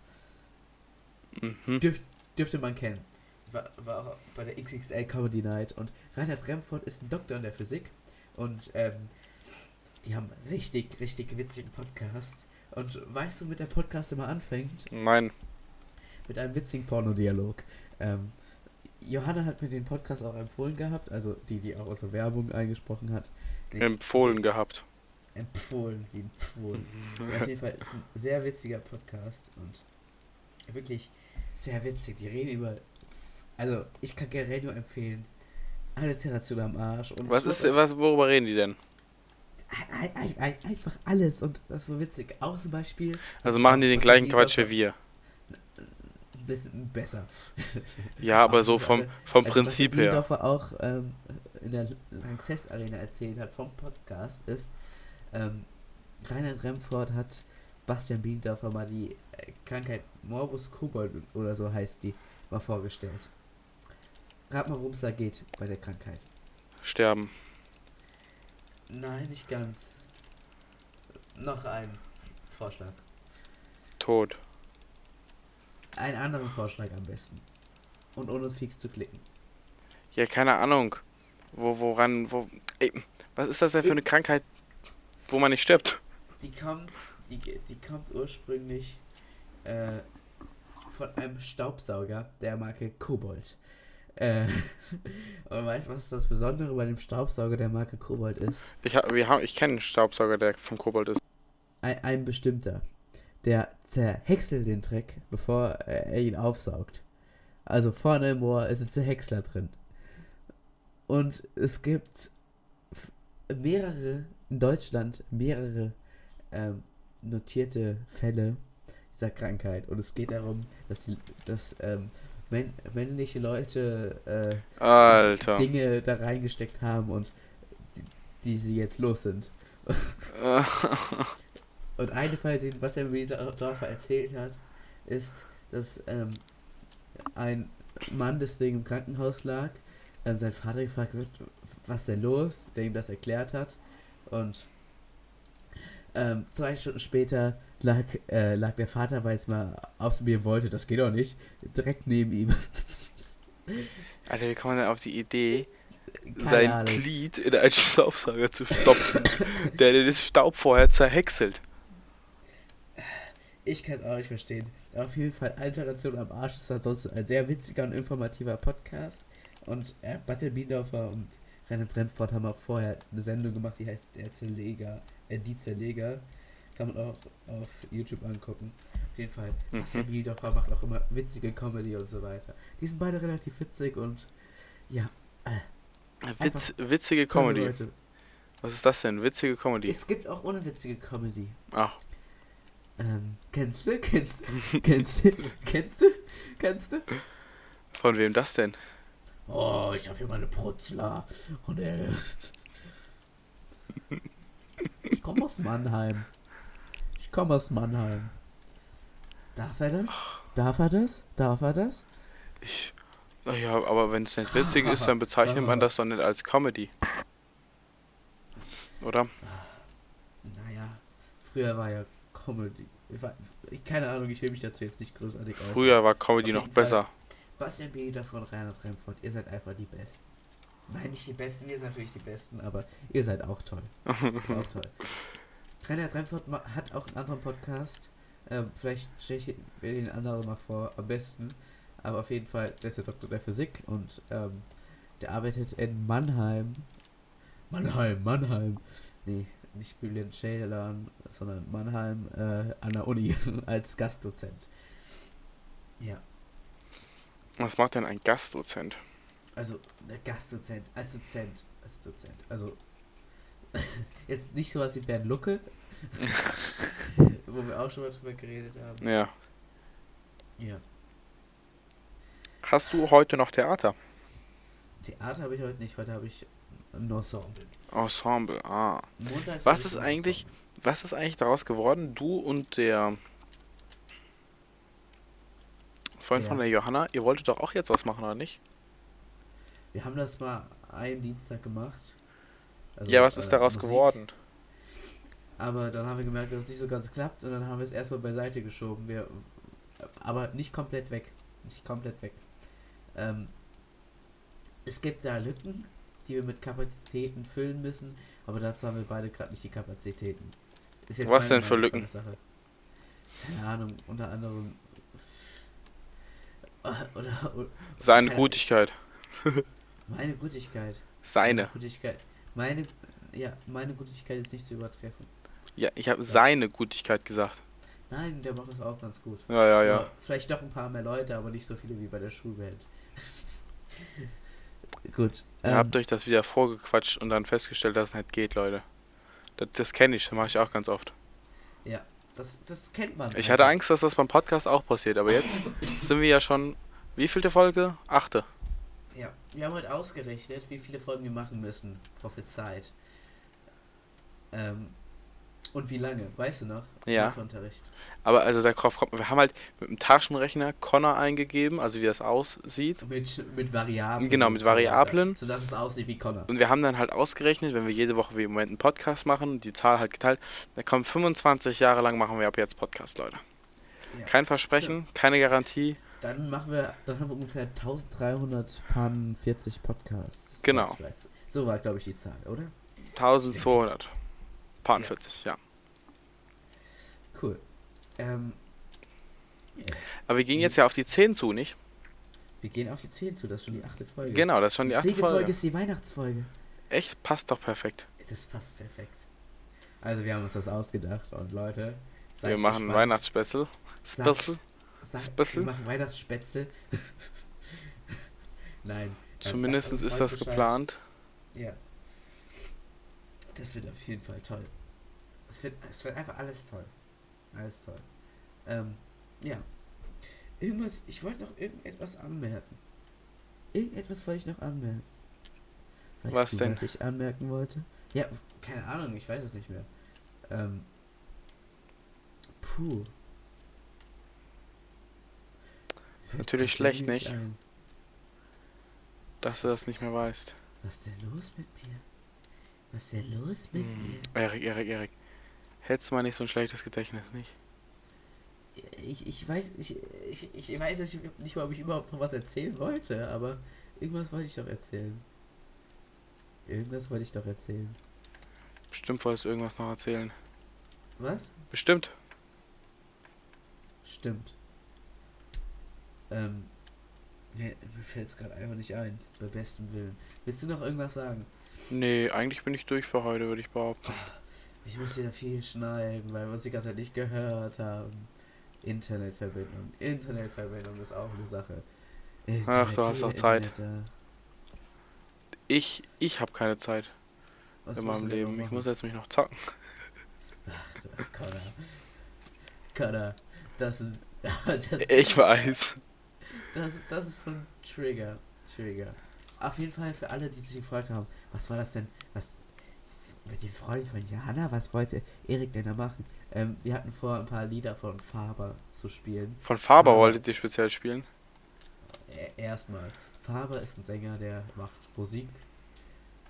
Mhm. Dürf, dürfte man kennen. War, war auch bei der XXL Comedy Night. Und Reinhard Remford ist ein Doktor in der Physik. Und ähm, die haben richtig, richtig witzigen Podcast. Und weißt du, mit der Podcast immer anfängt? Nein. Mit einem witzigen Pornodialog. Ähm, Johanna hat mir den Podcast auch empfohlen gehabt, also die, die auch aus der Werbung eingesprochen hat. Empfohlen gehabt. Empfohlen, wie empfohlen. Auf jeden Fall ist ein sehr witziger Podcast und wirklich sehr witzig. Die reden über. Also, ich kann generell nur empfehlen. Alliteration am Arsch. Und Was ist, was, worüber reden die denn? Ein, ein, ein, einfach alles und das ist so witzig. Auch zum Beispiel. Also was- machen die den was gleichen Quatsch wie wir. Ein bisschen besser. Ja, aber so vom, vom Also, Prinzip was her. Bielendorfer auch ähm, in der Lanxess Arena erzählt hat vom Podcast ist, ähm, Reinhard Remford hat Bastian Bielendorfer mal die äh, Krankheit Morbus Kobold oder so heißt die mal vorgestellt. Rat mal, worum es da geht bei der Krankheit. Sterben. Nein, nicht ganz. Noch ein Vorschlag. Tot. Einen anderen Vorschlag am besten. Und ohne viel zu klicken. Ja, keine Ahnung. Wo, woran, wo. Ey, was ist das denn für eine Krankheit, wo man nicht stirbt? Die kommt, die, die kommt ursprünglich äh, von einem Staubsauger der Marke Kobold. Äh, und weißt du, was das Besondere bei dem Staubsauger der Marke Kobold ist? Ich, hab, wir haben, ich kenne einen Staubsauger, der vom Kobold ist. Ein, ein bestimmter. Der zerhäckselt den Dreck, bevor er ihn aufsaugt. Also vorne im Ohr ist ein Zerhäcksler drin. Und es gibt mehrere, in Deutschland mehrere ähm, notierte Fälle dieser Krankheit. Und es geht darum, dass, die, dass ähm, männ, männliche Leute äh. Dinge da reingesteckt haben und die, die sie jetzt los sind. Und eine Fall, den was er mir da- Dorfer erzählt hat, ist, dass ähm, ein Mann deswegen im Krankenhaus lag, ähm, sein Vater gefragt wird, was denn los, der ihm das erklärt hat. Und ähm, zwei Stunden später lag, äh, lag der Vater, weil es mal ausprobieren wollte, das geht doch nicht, direkt neben ihm. Alter, wie kommt man denn auf die Idee, Keine sein Ahnung. Glied in einen Staubsauger zu stopfen, der das Staub vorher zerhäckselt? Ich kann es auch nicht verstehen. Auf jeden Fall, Alteration am Arsch ist ansonsten ein sehr witziger und informativer Podcast. Und äh, Bastian Biendorfer und Reinhard Remford haben auch vorher eine Sendung gemacht, die heißt Der Zerleger, äh, Die Zerleger. Kann man auch auf YouTube angucken. Auf jeden Fall. Mhm. Bastian Bielendorfer macht auch immer witzige Comedy und so weiter. Die sind beide relativ witzig und ja. Äh, Witz, witzige Comedy. Was ist das denn? Witzige Comedy? Es gibt auch unwitzige Comedy. Ach. Ähm, kennst du? Kennst du? Kennst du? Kennst du? Kennst du? Von wem das denn? Oh, ich habe hier meine Brutzler. Und äh, ich komme aus Mannheim. Ich komme aus Mannheim. Darf er das? Darf er das? Darf er das? Ich. Naja, aber wenn es nicht witzig ist, dann bezeichnet man das doch nicht als Comedy. Oder? Naja, früher war ja Comedy. Ich war, keine Ahnung, ich will mich dazu jetzt nicht großartig aus. Früher war Comedy noch besser. Bastian Bieder von Reinhard Remford, ihr seid einfach die Besten. Nein, nicht die Besten, ihr seid natürlich die Besten, aber ihr seid auch toll. auch toll. Reinhard Remford hat auch einen anderen Podcast. Ähm, vielleicht stelle ich den anderen mal vor, am besten. Aber auf jeden Fall, der ist der Doktor der Physik und ähm, der arbeitet in Mannheim. Mannheim, Mannheim. Nee, nicht Bülent Schädelan, sondern Mannheim äh, an der Uni als Gastdozent. Ja. Was macht denn ein Gastdozent? Also, der Gastdozent, als Dozent, als Dozent. Also, jetzt nicht sowas wie Bernd Lucke, wo wir auch schon mal drüber geredet haben. Ja. Ja. Hast du heute noch Theater? Theater habe ich heute nicht, heute habe ich ein Ensemble. Ensemble, ah. Montags was ist eigentlich, was ist eigentlich daraus geworden? Du und der Freund ja. von der Johanna, ihr wolltet doch auch jetzt was machen, oder nicht? Wir haben das mal einen Dienstag gemacht. Also, ja, was ist äh, daraus Musik. geworden? Aber dann haben wir gemerkt, dass es nicht so ganz klappt und dann haben wir es erstmal beiseite geschoben. Wir, aber nicht komplett weg. Nicht komplett weg. Ähm, es gibt da Lücken, die wir mit Kapazitäten füllen müssen, aber dazu haben wir beide gerade nicht die Kapazitäten. Was denn für Lücken? Sache. Keine Ahnung, unter anderem. Oder, oder, Seine Gutigkeit. Meine Gutigkeit. Seine. Meine Gutigkeit. Meine, ja, meine Gutigkeit ist nicht zu übertreffen. Ja, ich habe seine Gutigkeit gesagt. Nein, der macht das auch ganz gut. Ja, ja, ja. vielleicht doch ein paar mehr Leute, aber nicht so viele wie bei der Schulwelt. gut. Ihr ähm, habt euch das wieder vorgequatscht und dann festgestellt, dass es nicht geht, Leute. Das, das kenne ich, das mache ich auch ganz oft. Ja, das, das kennt man. Ich hatte Angst, dass das beim Podcast auch passiert, aber jetzt sind wir ja schon. Wie vielte Folge? Achte. Ja, wir haben heute ausgerechnet, wie viele Folgen wir machen müssen. Prophezeit. Ähm, und wie lange? Weißt du noch? Ja. Aber also darauf kommt, wir haben halt mit dem Taschenrechner Connor eingegeben, also wie das aussieht. Mit, mit Variablen. Genau, mit Variablen. So dass es aussieht wie Connor. Und wir haben dann halt ausgerechnet, wenn wir jede Woche wie im Moment einen Podcast machen, die Zahl halt geteilt, dann kommen 25 Jahre lang machen wir ab jetzt Podcast, Leute. Ja. Kein Versprechen, ja. keine Garantie. Dann machen wir, dann haben wir ungefähr 1340 Podcasts. Genau. So war, glaube ich, die Zahl, oder? 1200. 40, ja. ja. Cool. Ähm. Aber wir gehen jetzt ja auf die 10 zu, nicht? Wir gehen auf die 10 zu, das ist schon die achte Folge. Genau, das ist schon die, die achte Folge. Folge ist die Weihnachtsfolge. Echt? Passt doch perfekt. Das passt perfekt. Also wir haben uns das ausgedacht und Leute... Wir machen ein Weihnachtsspecial. Special. Special. Wir machen Weihnachtsspätzle. Nein. Zumindest ist das Bescheid. geplant. Ja. Das wird auf jeden Fall toll. Es wird, es wird einfach alles toll. Alles toll. Ähm, ja. Irgendwas, ich wollte noch irgendetwas anmerken. Irgendetwas wollte ich noch anmerken. Weißt was du, denn? Was ich anmerken wollte? Ja, keine Ahnung, ich weiß es nicht mehr. Ähm, puh. Natürlich schlecht, nicht? Ein. Dass du das nicht mehr weißt. Was ist denn los mit mir? Was ist denn los mit hm. mir? Erik, Erik, Erik. Hättest du mal nicht so ein schlechtes Gedächtnis, nicht? Ich, ich weiß, ich, ich, ich weiß nicht mal, ob ich überhaupt noch was erzählen wollte, aber irgendwas wollte ich doch erzählen. Irgendwas wollte ich doch erzählen. Bestimmt wolltest du irgendwas noch erzählen. Was? Bestimmt. Stimmt. Ähm, nee, mir fällt es gerade einfach nicht ein. Bei bestem Willen. Willst du noch irgendwas sagen? Nee, eigentlich bin ich durch für heute, würde ich behaupten. Ich muss wieder viel schneiden, weil wir uns die ganze Zeit nicht gehört haben. Internetverbindung. Internetverbindung ist auch eine Sache. Internet, Ach, du hast auch Zeit. Ich, ich habe keine Zeit Was in meinem Leben. Ich muss jetzt mich noch zocken. Ach, Connor. Connor, das ist. das ich weiß. Das, das ist so ein Trigger. Trigger. Auf jeden Fall für alle, die sich gefragt haben, was war das denn? Was mit dem Freund von Jana? Was wollte Erik denn da machen? Ähm, wir hatten vor, ein paar Lieder von Faber zu spielen. Von Faber äh, wolltet ihr speziell spielen? Erstmal. Faber ist ein Sänger, der macht Musik.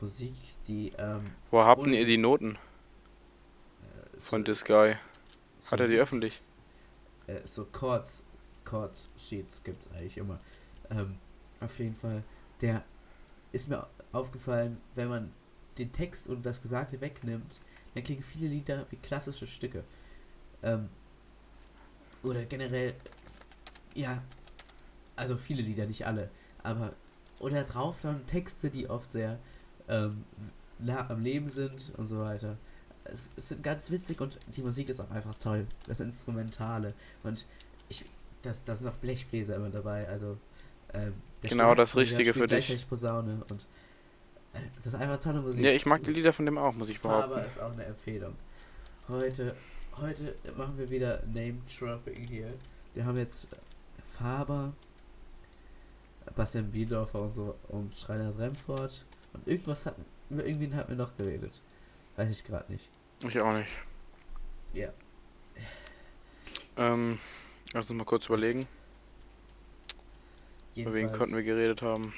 Musik, die. Ähm, Wo habt ihr die Noten? Äh, von so, This Guy. Hat er die öffentlich? Äh, so Chords, Chords Sheets gibt es eigentlich immer. Ähm, auf jeden Fall, der ist mir aufgefallen, wenn man den Text und das Gesagte wegnimmt, dann klingen viele Lieder wie klassische Stücke. Ähm, oder generell, ja, also viele Lieder, nicht alle, aber oder drauf dann Texte, die oft sehr ähm, nah am Leben sind und so weiter. Es, es sind ganz witzig und die Musik ist auch einfach toll. Das Instrumentale und das, das sind auch Blechbläser immer dabei, also ähm, genau das Richtige für dich. Posaune und das ist einfach tolle Musik. Ja, ich mag die Lieder von dem auch, muss ich behaupten. Aber ist auch eine Empfehlung. Heute, heute machen wir wieder Name Dropping hier. Wir haben jetzt Faber, Bastian Biedorfer und so und Schreiner Remford. Und irgendwas hat, irgendwie hat mir noch geredet. Weiß ich gerade nicht. Ich auch nicht. Ja. Ähm, lass uns mal kurz überlegen. Jedenfalls. Über wen konnten wir geredet haben?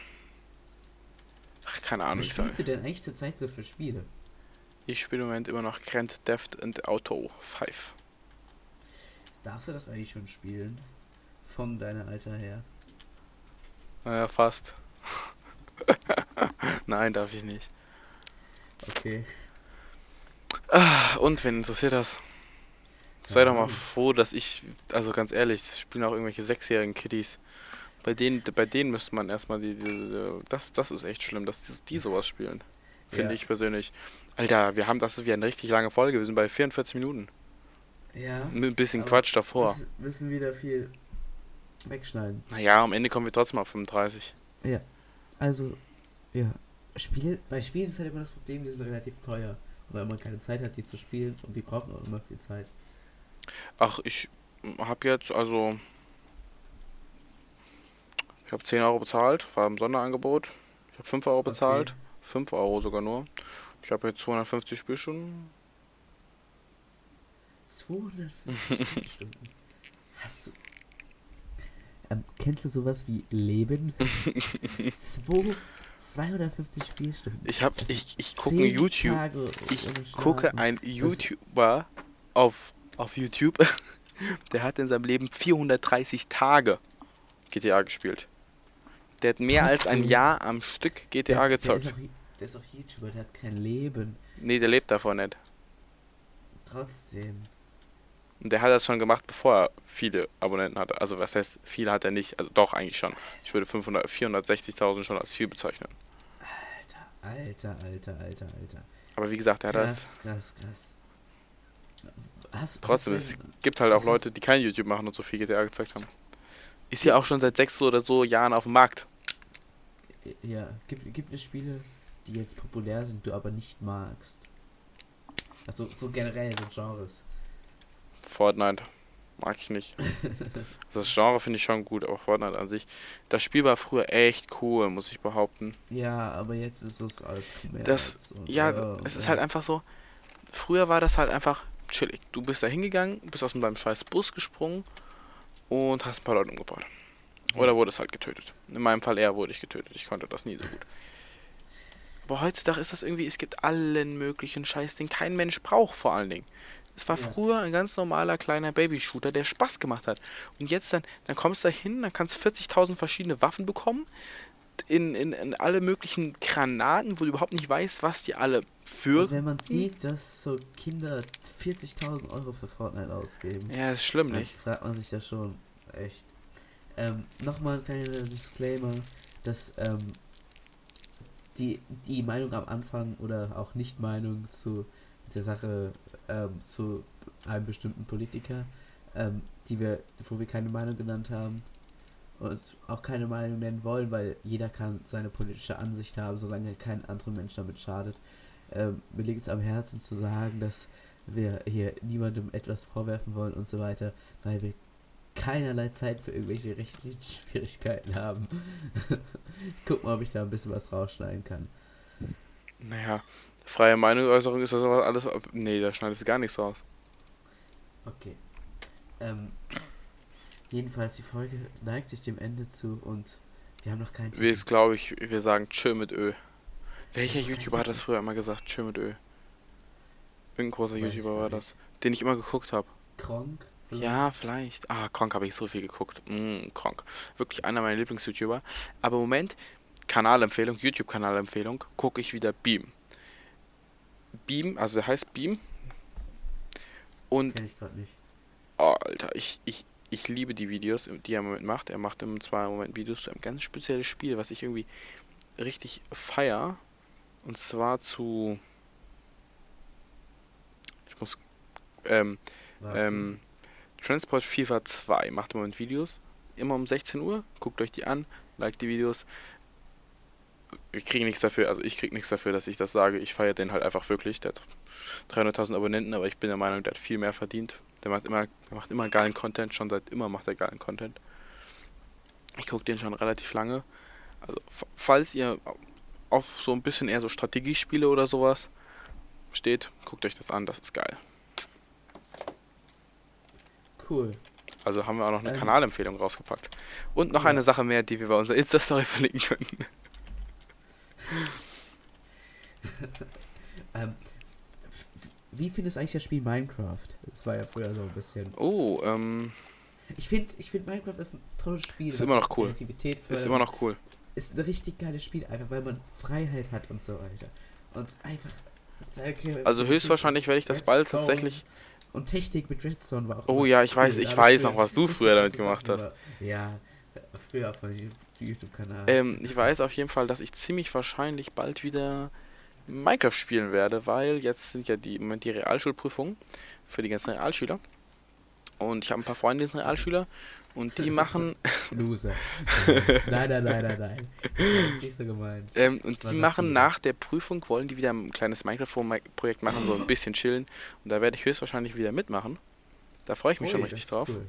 Ach, keine Ahnung. Was spielst du denn eigentlich zurzeit so für Spiele? Ich spiele im Moment immer noch Grand Theft and Auto 5. Darfst du das eigentlich schon spielen? Von deiner Alter her? Naja, fast. Nein, darf ich nicht. Okay. Ah, und wen interessiert das? Sei doch mal froh, dass ich, also ganz ehrlich, spielen auch irgendwelche sechsjährigen Kiddies. Bei denen, bei denen müsste man erstmal die, die, das, das ist echt schlimm, dass die, die sowas spielen. Finde ja. ich persönlich. Alter, wir haben, das ist wie eine richtig lange Folge, wir sind bei 44 Minuten. Ja. Mit ein bisschen Quatsch davor. Wir müssen wieder viel wegschneiden. Naja, am Ende kommen wir trotzdem auf 35. Ja. Also, ja. Spiele, bei Spielen ist halt immer das Problem, die sind relativ teuer. Weil man keine Zeit hat, die zu spielen und die brauchen auch immer viel Zeit. Ach, ich hab jetzt, also ich habe 10 Euro bezahlt, war im Sonderangebot. Ich habe 5 Euro bezahlt. Okay. 5 Euro sogar nur. Ich habe jetzt 250 Spielstunden. 250 Stunden? Hast du. Ähm, kennst du sowas wie Leben? Zwei, 250 Spielstunden. Ich habe ich, ich gucke YouTube. Ich gucke ein YouTuber auf, auf YouTube. Der hat in seinem Leben 430 Tage GTA gespielt. Der hat mehr als ein Jahr am Stück GTA der, gezockt. Der ist, auch, der ist auch YouTuber, der hat kein Leben. Nee, der lebt davon nicht. Trotzdem. Und der hat das schon gemacht, bevor er viele Abonnenten hatte. Also was heißt, viele hat er nicht. Also doch, eigentlich schon. Ich würde 460.000 schon als viel bezeichnen. Alter, alter, alter, alter, alter. Aber wie gesagt, er hat krass, das... Krass, krass, krass. Trotzdem, es gibt halt auch Leute, die kein YouTube machen und so viel GTA gezeigt haben. Ist ja auch schon seit sechs oder so Jahren auf dem Markt. Ja, gibt, gibt es Spiele, die jetzt populär sind, du aber nicht magst? Also so generell so Genres. Fortnite mag ich nicht. das Genre finde ich schon gut, aber Fortnite an sich. Das Spiel war früher echt cool, muss ich behaupten. Ja, aber jetzt ist es alles Das, ja, oh, es ist halt einfach so. Früher war das halt einfach chillig. Du bist da hingegangen, bist aus deinem scheiß Bus gesprungen und hast ein paar Leute umgebracht. Oder wurdest halt getötet. In meinem Fall eher wurde ich getötet. Ich konnte das nie so gut. Aber heutzutage ist das irgendwie, es gibt allen möglichen Scheiß, den kein Mensch braucht vor allen Dingen. Es war früher ein ganz normaler kleiner Baby-Shooter, der Spaß gemacht hat. Und jetzt dann, dann kommst du da hin, dann kannst du 40.000 verschiedene Waffen bekommen. In, in, in alle möglichen Granaten, wo du überhaupt nicht weißt, was die alle für. Und wenn man sieht, dass so Kinder 40.000 Euro für Fortnite ausgeben. Ja, ist schlimm, nicht? Fragt man sich das schon. Echt. Ähm, Nochmal ein kleiner Disclaimer, dass ähm, die, die Meinung am Anfang oder auch Nicht-Meinung zu der Sache ähm, zu einem bestimmten Politiker, ähm, die wir, wo wir keine Meinung genannt haben und auch keine Meinung nennen wollen, weil jeder kann seine politische Ansicht haben, solange kein anderer Mensch damit schadet. Ähm, mir liegt es am Herzen zu sagen, dass wir hier niemandem etwas vorwerfen wollen und so weiter, weil wir keinerlei Zeit für irgendwelche rechtlichen Schwierigkeiten haben. Guck mal, ob ich da ein bisschen was rausschneiden kann. Naja, freie Meinungsäußerung ist das aber alles. Nee, da schneidest du gar nichts raus. Okay. Ähm, jedenfalls, die Folge neigt sich dem Ende zu und wir haben noch keinen Titel. Wir glaube ich, wir sagen Tschö mit Ö. Welcher YouTuber hat das früher immer gesagt? Tschö mit Ö. Irgendein großer YouTuber war das, den ich immer geguckt habe. Kronk? Vielleicht? Ja, vielleicht. Ah, Kronk habe ich so viel geguckt. Mm, Kronk. Wirklich einer meiner Lieblings-YouTuber. Aber im Moment, Kanalempfehlung, YouTube-Kanalempfehlung, gucke ich wieder Beam. Beam, also der heißt Beam. Und. Kenn ich gerade nicht. Oh, Alter, ich, ich, ich liebe die Videos, die er im Moment macht. Er macht im zwar im Moment Videos zu einem ganz spezielles Spiel, was ich irgendwie richtig feier. Und zwar zu. Ich muss. Ähm, ähm, Transport FIFA 2 macht im Moment Videos. Immer um 16 Uhr. Guckt euch die an, liked die Videos. Ich kriege nichts dafür, also ich kriege nichts dafür, dass ich das sage. Ich feiere den halt einfach wirklich. Der hat 300.000 Abonnenten, aber ich bin der Meinung, der hat viel mehr verdient. Der macht immer, macht immer geilen Content, schon seit immer macht er geilen Content. Ich gucke den schon relativ lange. Also, falls ihr auf so ein bisschen eher so Strategiespiele oder sowas steht, guckt euch das an, das ist geil. Cool. Also haben wir auch noch eine ähm. Kanalempfehlung rausgepackt. Und noch ja. eine Sache mehr, die wir bei unserer Insta-Story verlinken können. ähm, wie findest du eigentlich das Spiel Minecraft? Das war ja früher so ein bisschen. Oh, ähm. Ich finde, ich find Minecraft ist ein tolles Spiel. Ist immer noch cool. Ist immer noch cool. Ist ein richtig geiles Spiel, einfach weil man Freiheit hat und so weiter. Und einfach. Also höchstwahrscheinlich werde ich das bald tatsächlich und Technik mit Redstone war auch. Oh ja, ich cool. weiß, ich weiß noch, was du früher damit gemacht hast. Ja, früher von YouTube-Kanal. Ähm, ich weiß auf jeden Fall, dass ich ziemlich wahrscheinlich bald wieder Minecraft spielen werde, weil jetzt sind ja die im Moment die Realschulprüfungen für die ganzen Realschüler. Und ich habe ein paar Freunde, die sind Realschüler. Und die machen. Loser. nein, nein, nein, nein, nein. Das ist nicht so gemeint. Ähm, und die machen nach der Prüfung, wollen die wieder ein kleines Minecraft-Projekt machen, so ein bisschen chillen. Und da werde ich höchstwahrscheinlich wieder mitmachen. Da freue ich mich Ui, schon richtig drauf. Cool.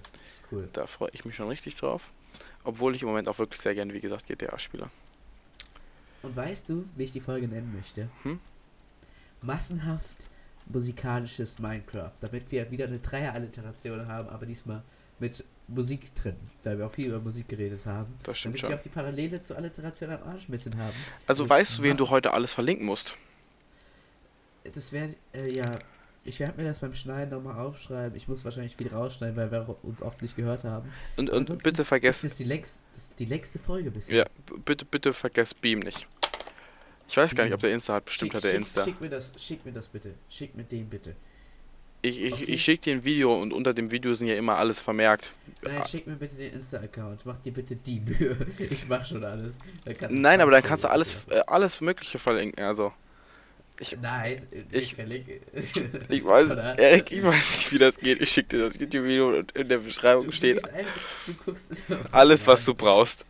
Cool. Da freue ich mich schon richtig drauf. Obwohl ich im Moment auch wirklich sehr gerne, wie gesagt, GTA spiele. Und weißt du, wie ich die Folge nennen möchte? Hm? Massenhaft musikalisches Minecraft, damit wir wieder eine Dreier-Alliteration haben, aber diesmal mit Musik drin, da wir auch viel über Musik geredet haben. Das stimmt damit schon. wir auch die Parallele zur Alliteration am Arsch ein bisschen haben. Also weißt du, wen du heute alles verlinken musst? Das wäre, äh, ja, ich werde mir das beim Schneiden nochmal aufschreiben. Ich muss wahrscheinlich viel rausschneiden, weil wir uns oft nicht gehört haben. Und, und bitte vergesst. Das ist die, längst, das ist die längste Folge bisher. Ja, bitte, bitte vergesst Beam nicht. Ich weiß gar nicht, ob der Insta hat. Bestimmt schick, hat der schick, Insta. Schick mir das, schick mir das bitte. Schick mir den bitte. Ich, ich, okay. ich schicke dir ein Video und unter dem Video sind ja immer alles vermerkt. Nein, schick mir bitte den Insta-Account. Mach dir bitte die Mühe. Ich mach schon alles. Nein, aber dann kannst du alles, äh, alles Mögliche verlinken. Also. Ich, Nein, ich, verlinke. ich weiß, Erik, ich weiß nicht, wie das geht. Ich schicke dir das YouTube-Video und in der Beschreibung du steht einfach, alles, was du brauchst.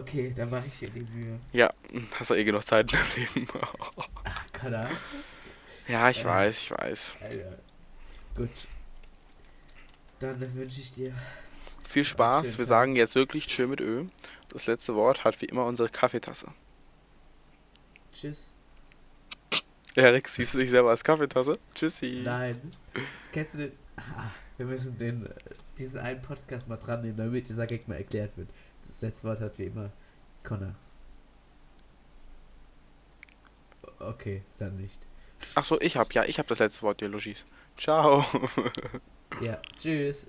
Okay, dann mache ich dir die Mühe. Ja, hast du eh genug Zeit in deinem Leben. Ach, kann er? Ja, ich äh, weiß, ich weiß. Alter. Gut. Dann wünsche ich dir viel Spaß. Wir sagen jetzt wirklich Tschö mit Ö. Das letzte Wort hat wie immer unsere Kaffeetasse. Tschüss. Erik, siehst du dich selber als Kaffeetasse? Tschüssi. Nein. Kennst du den? Ah, wir müssen den, diesen einen Podcast mal dran nehmen, damit dieser Gag mal erklärt wird. Das letzte Wort hat wie immer Connor. Okay, dann nicht. Ach so, ich hab ja, ich hab das letzte Wort, Dialogies. Ciao. ja, tschüss.